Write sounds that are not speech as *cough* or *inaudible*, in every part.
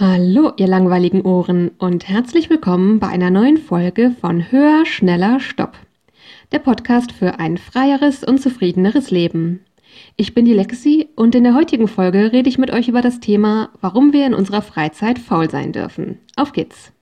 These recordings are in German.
Hallo, ihr langweiligen Ohren und herzlich willkommen bei einer neuen Folge von Höher, Schneller, Stopp. Der Podcast für ein freieres und zufriedeneres Leben. Ich bin die Lexi und in der heutigen Folge rede ich mit euch über das Thema, warum wir in unserer Freizeit faul sein dürfen. Auf geht's!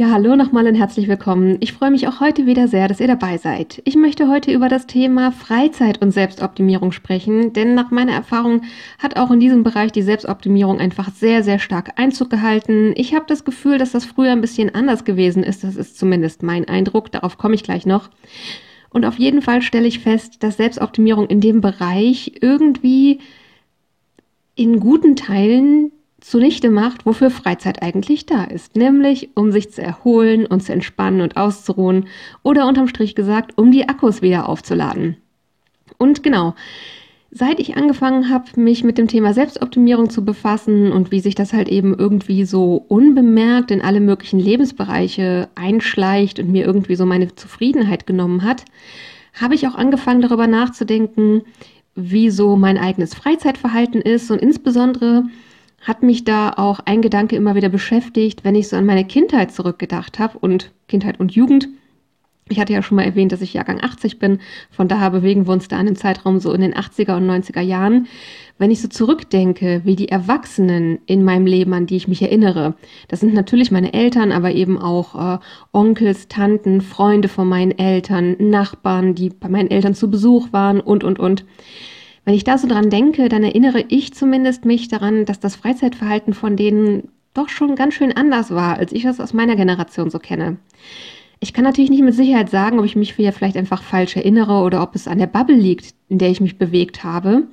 Ja, hallo nochmal und herzlich willkommen. Ich freue mich auch heute wieder sehr, dass ihr dabei seid. Ich möchte heute über das Thema Freizeit und Selbstoptimierung sprechen, denn nach meiner Erfahrung hat auch in diesem Bereich die Selbstoptimierung einfach sehr, sehr stark Einzug gehalten. Ich habe das Gefühl, dass das früher ein bisschen anders gewesen ist. Das ist zumindest mein Eindruck. Darauf komme ich gleich noch. Und auf jeden Fall stelle ich fest, dass Selbstoptimierung in dem Bereich irgendwie in guten Teilen zunichte macht, wofür Freizeit eigentlich da ist, nämlich um sich zu erholen und zu entspannen und auszuruhen oder unterm Strich gesagt, um die Akkus wieder aufzuladen. Und genau, seit ich angefangen habe, mich mit dem Thema Selbstoptimierung zu befassen und wie sich das halt eben irgendwie so unbemerkt in alle möglichen Lebensbereiche einschleicht und mir irgendwie so meine Zufriedenheit genommen hat, habe ich auch angefangen darüber nachzudenken, wie so mein eigenes Freizeitverhalten ist und insbesondere, hat mich da auch ein Gedanke immer wieder beschäftigt, wenn ich so an meine Kindheit zurückgedacht habe und Kindheit und Jugend. Ich hatte ja schon mal erwähnt, dass ich Jahrgang 80 bin. Von daher bewegen wir uns da in einem Zeitraum so in den 80er und 90er Jahren. Wenn ich so zurückdenke, wie die Erwachsenen in meinem Leben, an die ich mich erinnere, das sind natürlich meine Eltern, aber eben auch äh, Onkels, Tanten, Freunde von meinen Eltern, Nachbarn, die bei meinen Eltern zu Besuch waren und, und, und. Wenn ich da so dran denke, dann erinnere ich zumindest mich daran, dass das Freizeitverhalten von denen doch schon ganz schön anders war, als ich das aus meiner Generation so kenne. Ich kann natürlich nicht mit Sicherheit sagen, ob ich mich vielleicht einfach falsch erinnere oder ob es an der Bubble liegt, in der ich mich bewegt habe.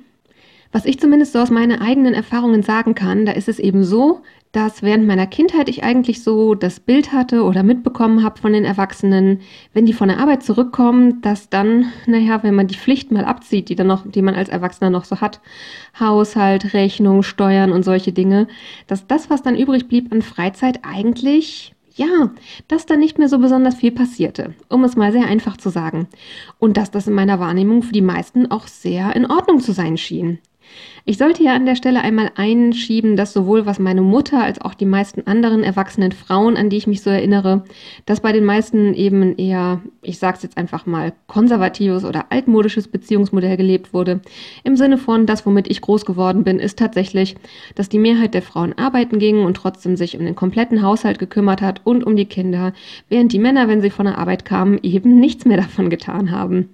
Was ich zumindest so aus meinen eigenen Erfahrungen sagen kann, da ist es eben so, dass während meiner Kindheit ich eigentlich so das Bild hatte oder mitbekommen habe von den Erwachsenen, wenn die von der Arbeit zurückkommen, dass dann, naja, wenn man die Pflicht mal abzieht, die dann noch, die man als Erwachsener noch so hat, Haushalt, Rechnung, Steuern und solche Dinge, dass das, was dann übrig blieb an Freizeit, eigentlich ja, dass da nicht mehr so besonders viel passierte, um es mal sehr einfach zu sagen. Und dass das in meiner Wahrnehmung für die meisten auch sehr in Ordnung zu sein schien. Ich sollte ja an der Stelle einmal einschieben, dass sowohl was meine Mutter als auch die meisten anderen erwachsenen Frauen, an die ich mich so erinnere, dass bei den meisten eben eher, ich sag's jetzt einfach mal, konservatives oder altmodisches Beziehungsmodell gelebt wurde. Im Sinne von, das, womit ich groß geworden bin, ist tatsächlich, dass die Mehrheit der Frauen arbeiten ging und trotzdem sich um den kompletten Haushalt gekümmert hat und um die Kinder, während die Männer, wenn sie von der Arbeit kamen, eben nichts mehr davon getan haben.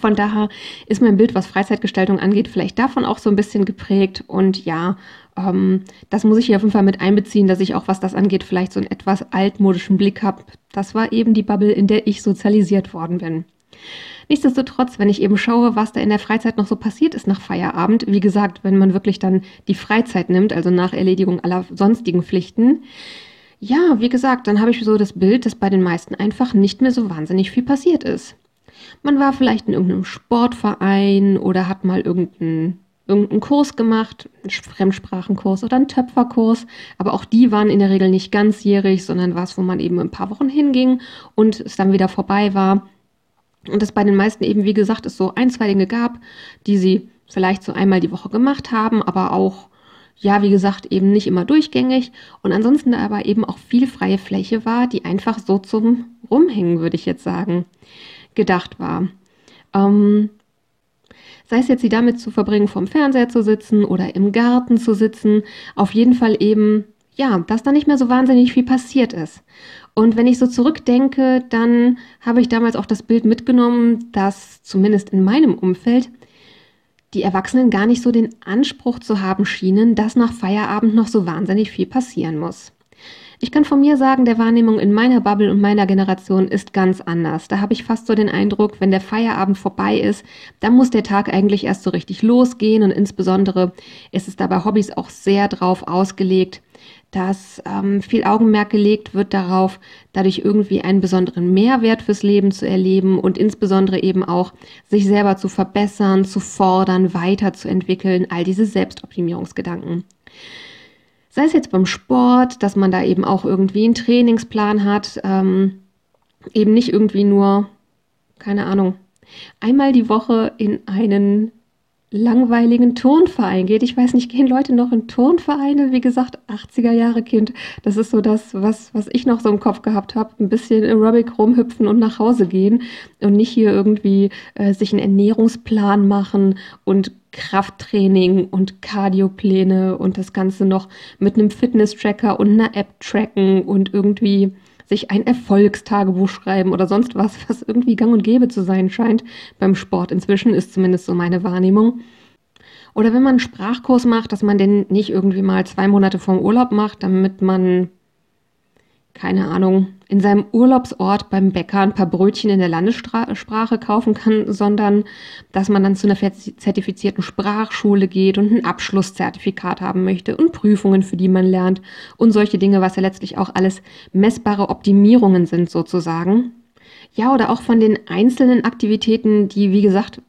Von daher ist mein Bild, was Freizeitgestaltung angeht, vielleicht davon auch so ein bisschen geprägt. Und ja, ähm, das muss ich hier auf jeden Fall mit einbeziehen, dass ich auch, was das angeht, vielleicht so einen etwas altmodischen Blick habe. Das war eben die Bubble, in der ich sozialisiert worden bin. Nichtsdestotrotz, wenn ich eben schaue, was da in der Freizeit noch so passiert ist nach Feierabend, wie gesagt, wenn man wirklich dann die Freizeit nimmt, also nach Erledigung aller sonstigen Pflichten, ja, wie gesagt, dann habe ich so das Bild, dass bei den meisten einfach nicht mehr so wahnsinnig viel passiert ist. Man war vielleicht in irgendeinem Sportverein oder hat mal irgendeinen irgendeinen Kurs gemacht, einen Fremdsprachenkurs oder einen Töpferkurs, aber auch die waren in der Regel nicht ganzjährig, sondern was, wo man eben ein paar Wochen hinging und es dann wieder vorbei war. Und das bei den meisten eben, wie gesagt, es so ein, zwei Dinge gab, die sie vielleicht so einmal die Woche gemacht haben, aber auch, ja, wie gesagt, eben nicht immer durchgängig. Und ansonsten aber eben auch viel freie Fläche war, die einfach so zum Rumhängen, würde ich jetzt sagen gedacht war. Ähm, sei es jetzt sie damit zu verbringen, vorm Fernseher zu sitzen oder im Garten zu sitzen, auf jeden Fall eben, ja, dass da nicht mehr so wahnsinnig viel passiert ist. Und wenn ich so zurückdenke, dann habe ich damals auch das Bild mitgenommen, dass zumindest in meinem Umfeld die Erwachsenen gar nicht so den Anspruch zu haben schienen, dass nach Feierabend noch so wahnsinnig viel passieren muss. Ich kann von mir sagen, der Wahrnehmung in meiner Bubble und meiner Generation ist ganz anders. Da habe ich fast so den Eindruck, wenn der Feierabend vorbei ist, dann muss der Tag eigentlich erst so richtig losgehen und insbesondere ist es da bei Hobbys auch sehr drauf ausgelegt, dass ähm, viel Augenmerk gelegt wird darauf, dadurch irgendwie einen besonderen Mehrwert fürs Leben zu erleben und insbesondere eben auch sich selber zu verbessern, zu fordern, weiterzuentwickeln, all diese Selbstoptimierungsgedanken. Sei es jetzt beim Sport, dass man da eben auch irgendwie einen Trainingsplan hat, ähm, eben nicht irgendwie nur, keine Ahnung, einmal die Woche in einen langweiligen Turnverein geht. Ich weiß nicht, gehen Leute noch in Turnvereine? Wie gesagt, 80er Jahre Kind. Das ist so das, was, was ich noch so im Kopf gehabt habe. Ein bisschen Aerobic rumhüpfen und nach Hause gehen und nicht hier irgendwie äh, sich einen Ernährungsplan machen und Krafttraining und Cardiopläne und das Ganze noch mit einem Fitness-Tracker und einer App tracken und irgendwie sich ein Erfolgstagebuch schreiben oder sonst was, was irgendwie gang und gäbe zu sein scheint beim Sport. Inzwischen ist zumindest so meine Wahrnehmung. Oder wenn man einen Sprachkurs macht, dass man den nicht irgendwie mal zwei Monate vorm Urlaub macht, damit man keine Ahnung, in seinem Urlaubsort beim Bäcker ein paar Brötchen in der Landessprache kaufen kann, sondern dass man dann zu einer zertifizierten Sprachschule geht und ein Abschlusszertifikat haben möchte und Prüfungen, für die man lernt und solche Dinge, was ja letztlich auch alles messbare Optimierungen sind sozusagen. Ja, oder auch von den einzelnen Aktivitäten, die, wie gesagt,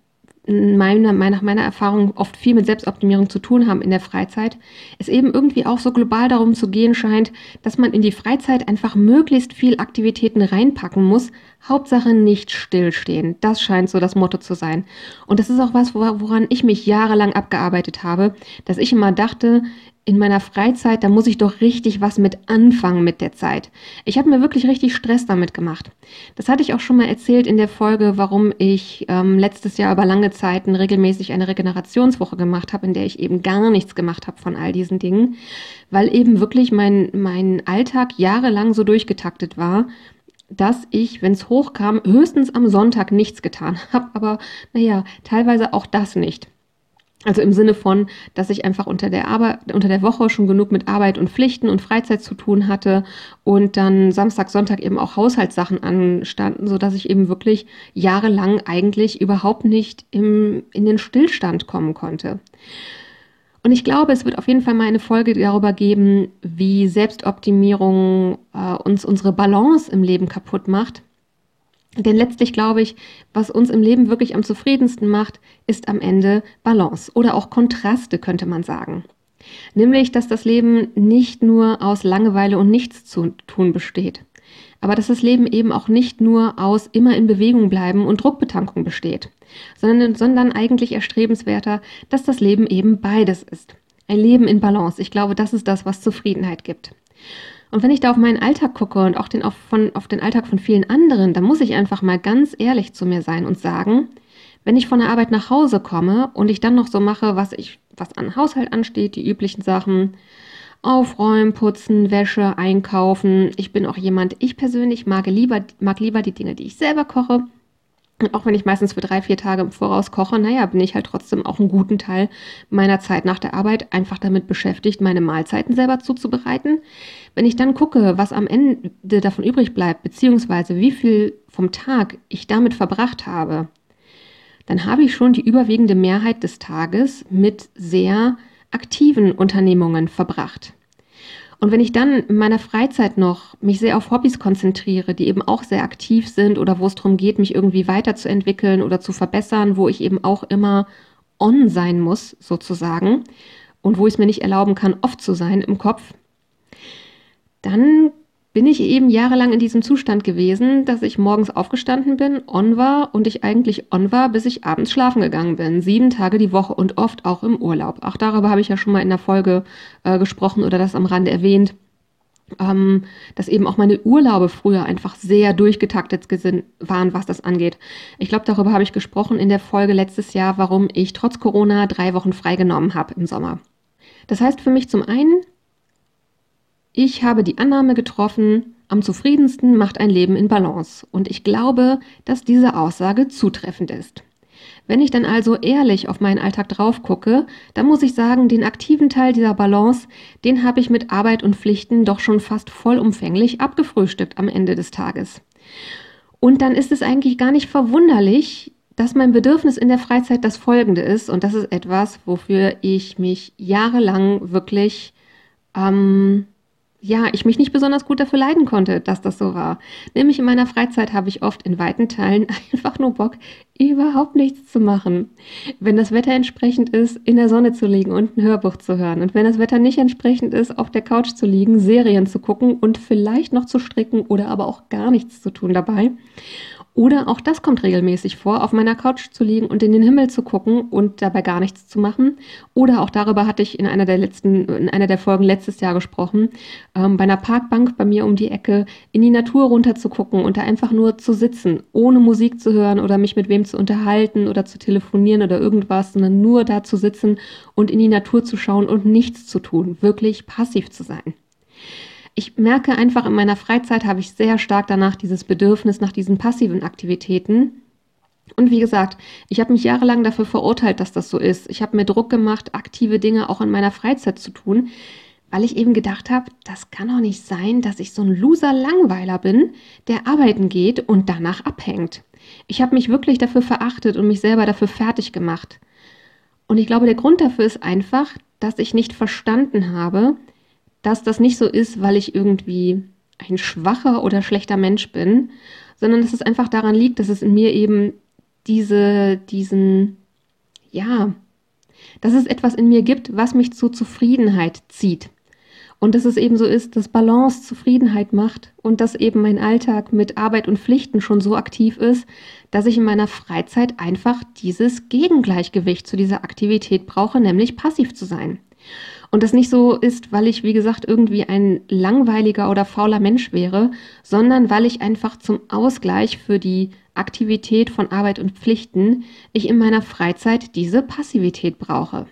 meiner, nach meiner Erfahrung oft viel mit Selbstoptimierung zu tun haben in der Freizeit, es eben irgendwie auch so global darum zu gehen scheint, dass man in die Freizeit einfach möglichst viel Aktivitäten reinpacken muss. Hauptsache nicht stillstehen. Das scheint so das Motto zu sein. Und das ist auch was, woran ich mich jahrelang abgearbeitet habe, dass ich immer dachte, in meiner Freizeit, da muss ich doch richtig was mit anfangen mit der Zeit. Ich habe mir wirklich richtig Stress damit gemacht. Das hatte ich auch schon mal erzählt in der Folge, warum ich ähm, letztes Jahr über lange Zeiten regelmäßig eine Regenerationswoche gemacht habe, in der ich eben gar nichts gemacht habe von all diesen Dingen, weil eben wirklich mein, mein Alltag jahrelang so durchgetaktet war, dass ich, wenn es hochkam, höchstens am Sonntag nichts getan *laughs* habe, aber naja, teilweise auch das nicht. Also im Sinne von, dass ich einfach unter der Arbeit, unter der Woche schon genug mit Arbeit und Pflichten und Freizeit zu tun hatte und dann Samstag, Sonntag eben auch Haushaltssachen anstanden, so dass ich eben wirklich jahrelang eigentlich überhaupt nicht im, in den Stillstand kommen konnte. Und ich glaube, es wird auf jeden Fall mal eine Folge darüber geben, wie Selbstoptimierung äh, uns unsere Balance im Leben kaputt macht denn letztlich glaube ich, was uns im Leben wirklich am zufriedensten macht, ist am Ende Balance oder auch Kontraste, könnte man sagen. Nämlich, dass das Leben nicht nur aus Langeweile und nichts zu tun besteht, aber dass das Leben eben auch nicht nur aus immer in Bewegung bleiben und Druckbetankung besteht, sondern, sondern eigentlich erstrebenswerter, dass das Leben eben beides ist. Ein Leben in Balance. Ich glaube, das ist das, was Zufriedenheit gibt. Und wenn ich da auf meinen Alltag gucke und auch den, auf, von, auf den Alltag von vielen anderen, dann muss ich einfach mal ganz ehrlich zu mir sein und sagen, wenn ich von der Arbeit nach Hause komme und ich dann noch so mache, was ich, was an Haushalt ansteht, die üblichen Sachen, aufräumen, putzen, Wäsche, einkaufen. Ich bin auch jemand, ich persönlich mag lieber, mag lieber die Dinge, die ich selber koche. Und auch wenn ich meistens für drei, vier Tage im Voraus koche, naja, bin ich halt trotzdem auch einen guten Teil meiner Zeit nach der Arbeit einfach damit beschäftigt, meine Mahlzeiten selber zuzubereiten. Wenn ich dann gucke, was am Ende davon übrig bleibt, beziehungsweise wie viel vom Tag ich damit verbracht habe, dann habe ich schon die überwiegende Mehrheit des Tages mit sehr aktiven Unternehmungen verbracht. Und wenn ich dann in meiner Freizeit noch mich sehr auf Hobbys konzentriere, die eben auch sehr aktiv sind oder wo es darum geht, mich irgendwie weiterzuentwickeln oder zu verbessern, wo ich eben auch immer on sein muss, sozusagen, und wo ich es mir nicht erlauben kann, off zu sein im Kopf, dann bin ich eben jahrelang in diesem Zustand gewesen, dass ich morgens aufgestanden bin, on war und ich eigentlich on war, bis ich abends schlafen gegangen bin. Sieben Tage die Woche und oft auch im Urlaub. Auch darüber habe ich ja schon mal in der Folge äh, gesprochen oder das am Rande erwähnt. Ähm, dass eben auch meine Urlaube früher einfach sehr durchgetaktet waren, was das angeht. Ich glaube, darüber habe ich gesprochen in der Folge letztes Jahr, warum ich trotz Corona drei Wochen freigenommen habe im Sommer. Das heißt für mich zum einen, ich habe die Annahme getroffen, am zufriedensten macht ein Leben in Balance. Und ich glaube, dass diese Aussage zutreffend ist. Wenn ich dann also ehrlich auf meinen Alltag drauf gucke, dann muss ich sagen, den aktiven Teil dieser Balance, den habe ich mit Arbeit und Pflichten doch schon fast vollumfänglich abgefrühstückt am Ende des Tages. Und dann ist es eigentlich gar nicht verwunderlich, dass mein Bedürfnis in der Freizeit das folgende ist. Und das ist etwas, wofür ich mich jahrelang wirklich ähm, ja, ich mich nicht besonders gut dafür leiden konnte, dass das so war. Nämlich in meiner Freizeit habe ich oft in weiten Teilen *laughs* einfach nur Bock, überhaupt nichts zu machen. Wenn das Wetter entsprechend ist, in der Sonne zu liegen und ein Hörbuch zu hören. Und wenn das Wetter nicht entsprechend ist, auf der Couch zu liegen, Serien zu gucken und vielleicht noch zu stricken oder aber auch gar nichts zu tun dabei. Oder auch das kommt regelmäßig vor, auf meiner Couch zu liegen und in den Himmel zu gucken und dabei gar nichts zu machen. Oder auch darüber hatte ich in einer der letzten, in einer der Folgen letztes Jahr gesprochen, ähm, bei einer Parkbank bei mir um die Ecke in die Natur runter zu gucken und da einfach nur zu sitzen, ohne Musik zu hören oder mich mit wem zu unterhalten oder zu telefonieren oder irgendwas, sondern nur da zu sitzen und in die Natur zu schauen und nichts zu tun, wirklich passiv zu sein ich merke einfach in meiner Freizeit habe ich sehr stark danach dieses Bedürfnis nach diesen passiven Aktivitäten. Und wie gesagt, ich habe mich jahrelang dafür verurteilt, dass das so ist. Ich habe mir Druck gemacht, aktive Dinge auch in meiner Freizeit zu tun, weil ich eben gedacht habe, das kann doch nicht sein, dass ich so ein Loser-Langweiler bin, der arbeiten geht und danach abhängt. Ich habe mich wirklich dafür verachtet und mich selber dafür fertig gemacht. Und ich glaube, der Grund dafür ist einfach, dass ich nicht verstanden habe, dass das nicht so ist, weil ich irgendwie ein schwacher oder schlechter Mensch bin, sondern dass es einfach daran liegt, dass es in mir eben diese, diesen, ja, dass es etwas in mir gibt, was mich zu Zufriedenheit zieht. Und dass es eben so ist, dass Balance Zufriedenheit macht und dass eben mein Alltag mit Arbeit und Pflichten schon so aktiv ist, dass ich in meiner Freizeit einfach dieses Gegengleichgewicht zu dieser Aktivität brauche, nämlich passiv zu sein. Und das nicht so ist, weil ich, wie gesagt, irgendwie ein langweiliger oder fauler Mensch wäre, sondern weil ich einfach zum Ausgleich für die Aktivität von Arbeit und Pflichten ich in meiner Freizeit diese Passivität brauche.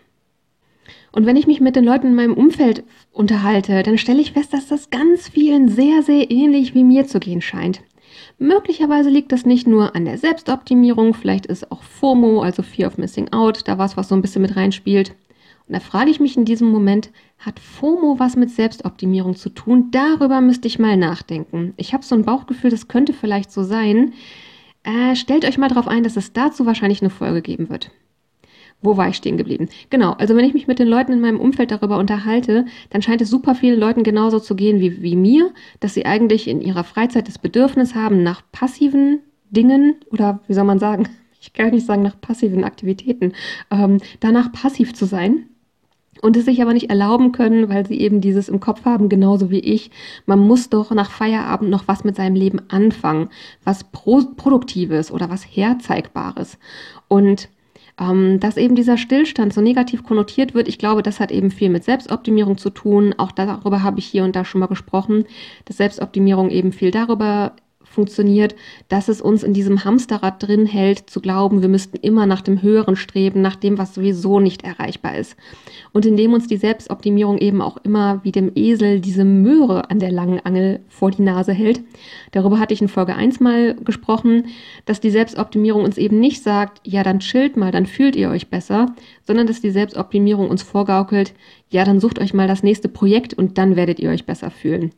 Und wenn ich mich mit den Leuten in meinem Umfeld unterhalte, dann stelle ich fest, dass das ganz vielen sehr, sehr ähnlich wie mir zu gehen scheint. Möglicherweise liegt das nicht nur an der Selbstoptimierung, vielleicht ist auch FOMO, also Fear of Missing Out, da was, was so ein bisschen mit reinspielt. Und da frage ich mich in diesem Moment, hat FOMO was mit Selbstoptimierung zu tun? Darüber müsste ich mal nachdenken. Ich habe so ein Bauchgefühl, das könnte vielleicht so sein. Äh, stellt euch mal darauf ein, dass es dazu wahrscheinlich eine Folge geben wird. Wo war ich stehen geblieben? Genau, also wenn ich mich mit den Leuten in meinem Umfeld darüber unterhalte, dann scheint es super vielen Leuten genauso zu gehen wie, wie mir, dass sie eigentlich in ihrer Freizeit das Bedürfnis haben nach passiven Dingen oder wie soll man sagen, ich kann nicht sagen nach passiven Aktivitäten, ähm, danach passiv zu sein, und es sich aber nicht erlauben können, weil sie eben dieses im Kopf haben, genauso wie ich. Man muss doch nach Feierabend noch was mit seinem Leben anfangen, was Pro Produktives oder was Herzeigbares. Und ähm, dass eben dieser Stillstand so negativ konnotiert wird, ich glaube, das hat eben viel mit Selbstoptimierung zu tun. Auch darüber habe ich hier und da schon mal gesprochen, dass Selbstoptimierung eben viel darüber funktioniert, dass es uns in diesem Hamsterrad drin hält, zu glauben, wir müssten immer nach dem Höheren streben, nach dem, was sowieso nicht erreichbar ist. Und indem uns die Selbstoptimierung eben auch immer wie dem Esel diese Möhre an der langen Angel vor die Nase hält. Darüber hatte ich in Folge 1 mal gesprochen, dass die Selbstoptimierung uns eben nicht sagt, ja, dann chillt mal, dann fühlt ihr euch besser, sondern dass die Selbstoptimierung uns vorgaukelt, ja, dann sucht euch mal das nächste Projekt und dann werdet ihr euch besser fühlen.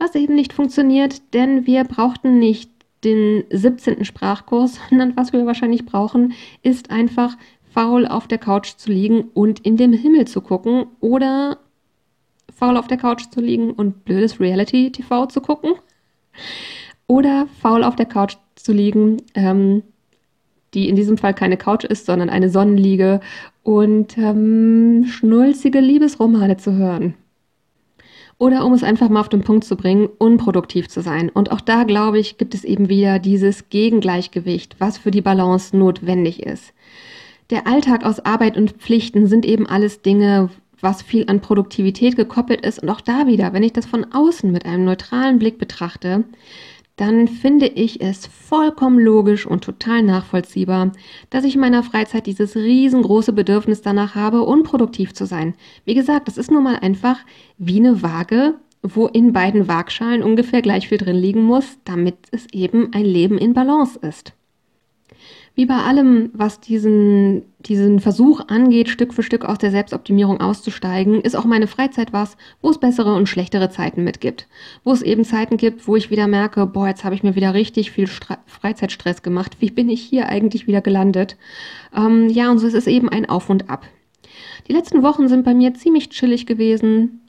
Was eben nicht funktioniert, denn wir brauchten nicht den 17. Sprachkurs, *laughs* sondern was wir wahrscheinlich brauchen, ist einfach faul auf der Couch zu liegen und in den Himmel zu gucken oder faul auf der Couch zu liegen und blödes Reality-TV zu gucken *laughs* oder faul auf der Couch zu liegen, ähm, die in diesem Fall keine Couch ist, sondern eine Sonnenliege und ähm, schnulzige Liebesromane zu hören. Oder um es einfach mal auf den Punkt zu bringen, unproduktiv zu sein. Und auch da, glaube ich, gibt es eben wieder dieses Gegengleichgewicht, was für die Balance notwendig ist. Der Alltag aus Arbeit und Pflichten sind eben alles Dinge, was viel an Produktivität gekoppelt ist. Und auch da wieder, wenn ich das von außen mit einem neutralen Blick betrachte, dann finde ich es vollkommen logisch und total nachvollziehbar, dass ich in meiner Freizeit dieses riesengroße Bedürfnis danach habe, unproduktiv zu sein. Wie gesagt, das ist nun mal einfach wie eine Waage, wo in beiden Waagschalen ungefähr gleich viel drin liegen muss, damit es eben ein Leben in Balance ist. Wie bei allem, was diesen, diesen Versuch angeht, Stück für Stück aus der Selbstoptimierung auszusteigen, ist auch meine Freizeit was, wo es bessere und schlechtere Zeiten mitgibt. Wo es eben Zeiten gibt, wo ich wieder merke, boah, jetzt habe ich mir wieder richtig viel Stre Freizeitstress gemacht. Wie bin ich hier eigentlich wieder gelandet? Ähm, ja, und so ist es eben ein Auf und Ab. Die letzten Wochen sind bei mir ziemlich chillig gewesen.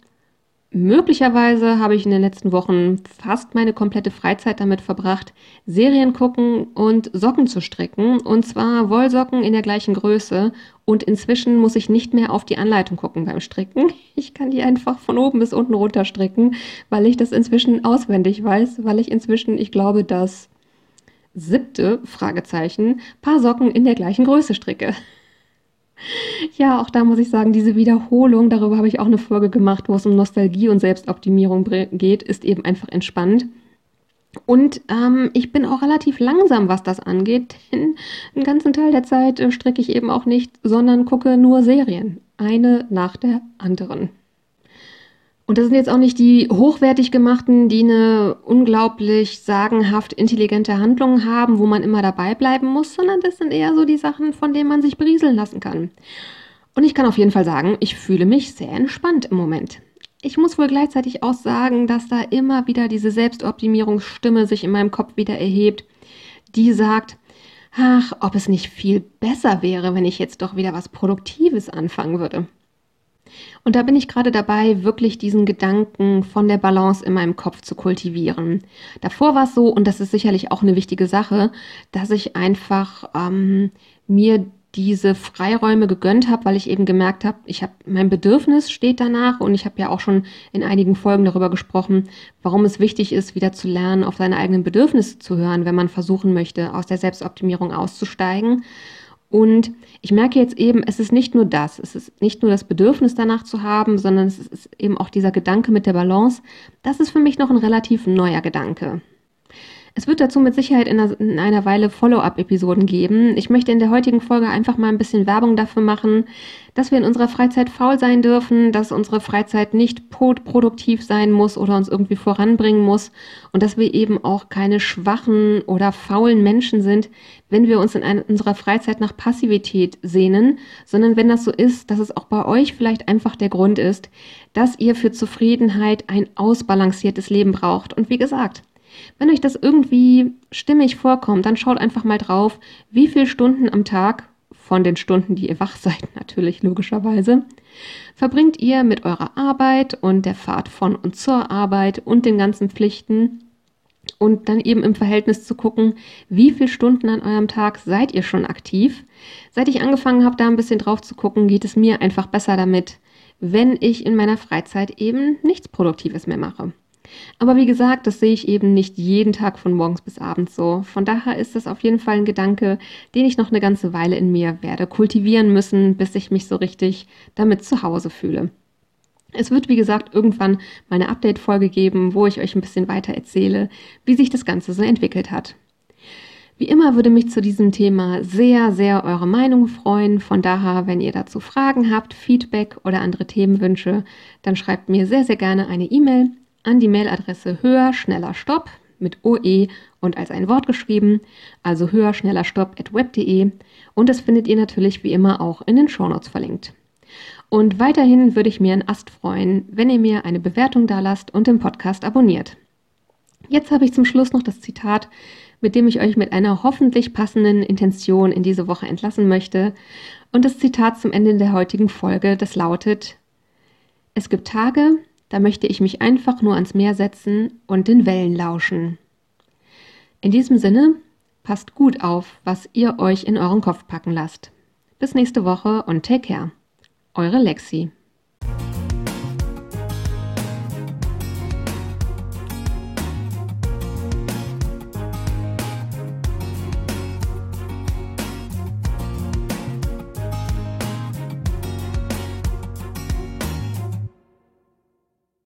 Möglicherweise habe ich in den letzten Wochen fast meine komplette Freizeit damit verbracht, Serien gucken und Socken zu stricken. Und zwar Wollsocken in der gleichen Größe. Und inzwischen muss ich nicht mehr auf die Anleitung gucken beim Stricken. *laughs* Ich kann die einfach von oben bis unten runter stricken, weil ich das inzwischen auswendig weiß, weil ich inzwischen, ich glaube, das siebte Fragezeichen Paar Socken in der gleichen Größe stricke. *laughs* Ja, auch da muss ich sagen, diese Wiederholung, darüber habe ich auch eine Folge gemacht, wo es um Nostalgie und Selbstoptimierung geht, ist eben einfach entspannt. Und ähm, ich bin auch relativ langsam, was das angeht, denn einen ganzen Teil der Zeit äh, stricke ich eben auch nicht, sondern gucke nur Serien. Eine nach der anderen. Und das sind jetzt auch nicht die hochwertig gemachten, die eine unglaublich sagenhaft intelligente Handlung haben, wo man immer dabei bleiben muss, sondern das sind eher so die Sachen, von denen man sich berieseln lassen kann. Und ich kann auf jeden Fall sagen, ich fühle mich sehr entspannt im Moment. Ich muss wohl gleichzeitig auch sagen, dass da immer wieder diese Selbstoptimierungsstimme sich in meinem Kopf wieder erhebt, die sagt, ach, ob es nicht viel besser wäre, wenn ich jetzt doch wieder was Produktives anfangen würde. Und da bin ich gerade dabei, wirklich diesen Gedanken von der Balance in meinem Kopf zu kultivieren. Davor war es so, und das ist sicherlich auch eine wichtige Sache, dass ich einfach ähm, mir diese Freiräume gegönnt habe, weil ich eben gemerkt habe, ich habe mein Bedürfnis steht danach und ich habe ja auch schon in einigen Folgen darüber gesprochen, warum es wichtig ist, wieder zu lernen, auf seine eigenen Bedürfnisse zu hören, wenn man versuchen möchte, aus der Selbstoptimierung auszusteigen. Und ich merke jetzt eben, es ist nicht nur das, es ist nicht nur das Bedürfnis danach zu haben, sondern es ist eben auch dieser Gedanke mit der Balance. Das ist für mich noch ein relativ neuer Gedanke. Es wird dazu mit Sicherheit in einer, in einer Weile Follow-up-Episoden geben. Ich möchte in der heutigen Folge einfach mal ein bisschen Werbung dafür machen, dass wir in unserer Freizeit faul sein dürfen, dass unsere Freizeit nicht produktiv sein muss oder uns irgendwie voranbringen muss und dass wir eben auch keine schwachen oder faulen Menschen sind, wenn wir uns in einer, unserer Freizeit nach Passivität sehnen, sondern wenn das so ist, dass es auch bei euch vielleicht einfach der Grund ist, dass ihr für Zufriedenheit ein ausbalanciertes Leben braucht. Und wie gesagt, wenn euch das irgendwie stimmig vorkommt, dann schaut einfach mal drauf, wie viele Stunden am Tag, von den Stunden, die ihr wach *laughs* seid natürlich logischerweise, verbringt ihr mit eurer Arbeit und der Fahrt von und zur Arbeit und den ganzen Pflichten und dann eben im Verhältnis zu gucken, wie viele Stunden an eurem Tag seid ihr schon aktiv. Seit ich angefangen habe, da ein bisschen drauf zu gucken, geht es mir einfach besser damit, wenn ich in meiner Freizeit eben nichts Produktives mehr mache. Aber wie gesagt, das sehe ich eben nicht jeden Tag von morgens bis abends so. Von daher ist das auf jeden Fall ein Gedanke, den ich noch eine ganze Weile in mir werde kultivieren müssen, bis ich mich so richtig damit zu Hause fühle. Es wird, wie gesagt, irgendwann mal eine Update-Folge geben, wo ich euch ein bisschen weiter erzähle, wie sich das Ganze so entwickelt hat. Wie immer würde mich zu diesem Thema sehr, sehr eure Meinung freuen. Von daher, wenn ihr dazu Fragen habt, Feedback oder andere Themenwünsche, dann schreibt mir sehr, sehr gerne eine E-Mail an die Mailadresse höher, schneller, stopp mit OE und als ein Wort geschrieben, also höher, schneller, stopp at web.de und das findet ihr natürlich wie immer auch in den Shownotes verlinkt. Und weiterhin würde ich mir einen Ast freuen, wenn ihr mir eine Bewertung da lasst und den Podcast abonniert. Jetzt habe ich zum Schluss noch das Zitat, mit dem ich euch mit einer hoffentlich passenden Intention in diese Woche entlassen möchte. Und das Zitat zum Ende der heutigen Folge, das lautet, es gibt Tage, da möchte ich mich einfach nur ans Meer setzen und den Wellen lauschen. In diesem Sinne, passt gut auf, was ihr euch in euren Kopf packen lasst. Bis nächste Woche und take care. Eure Lexi.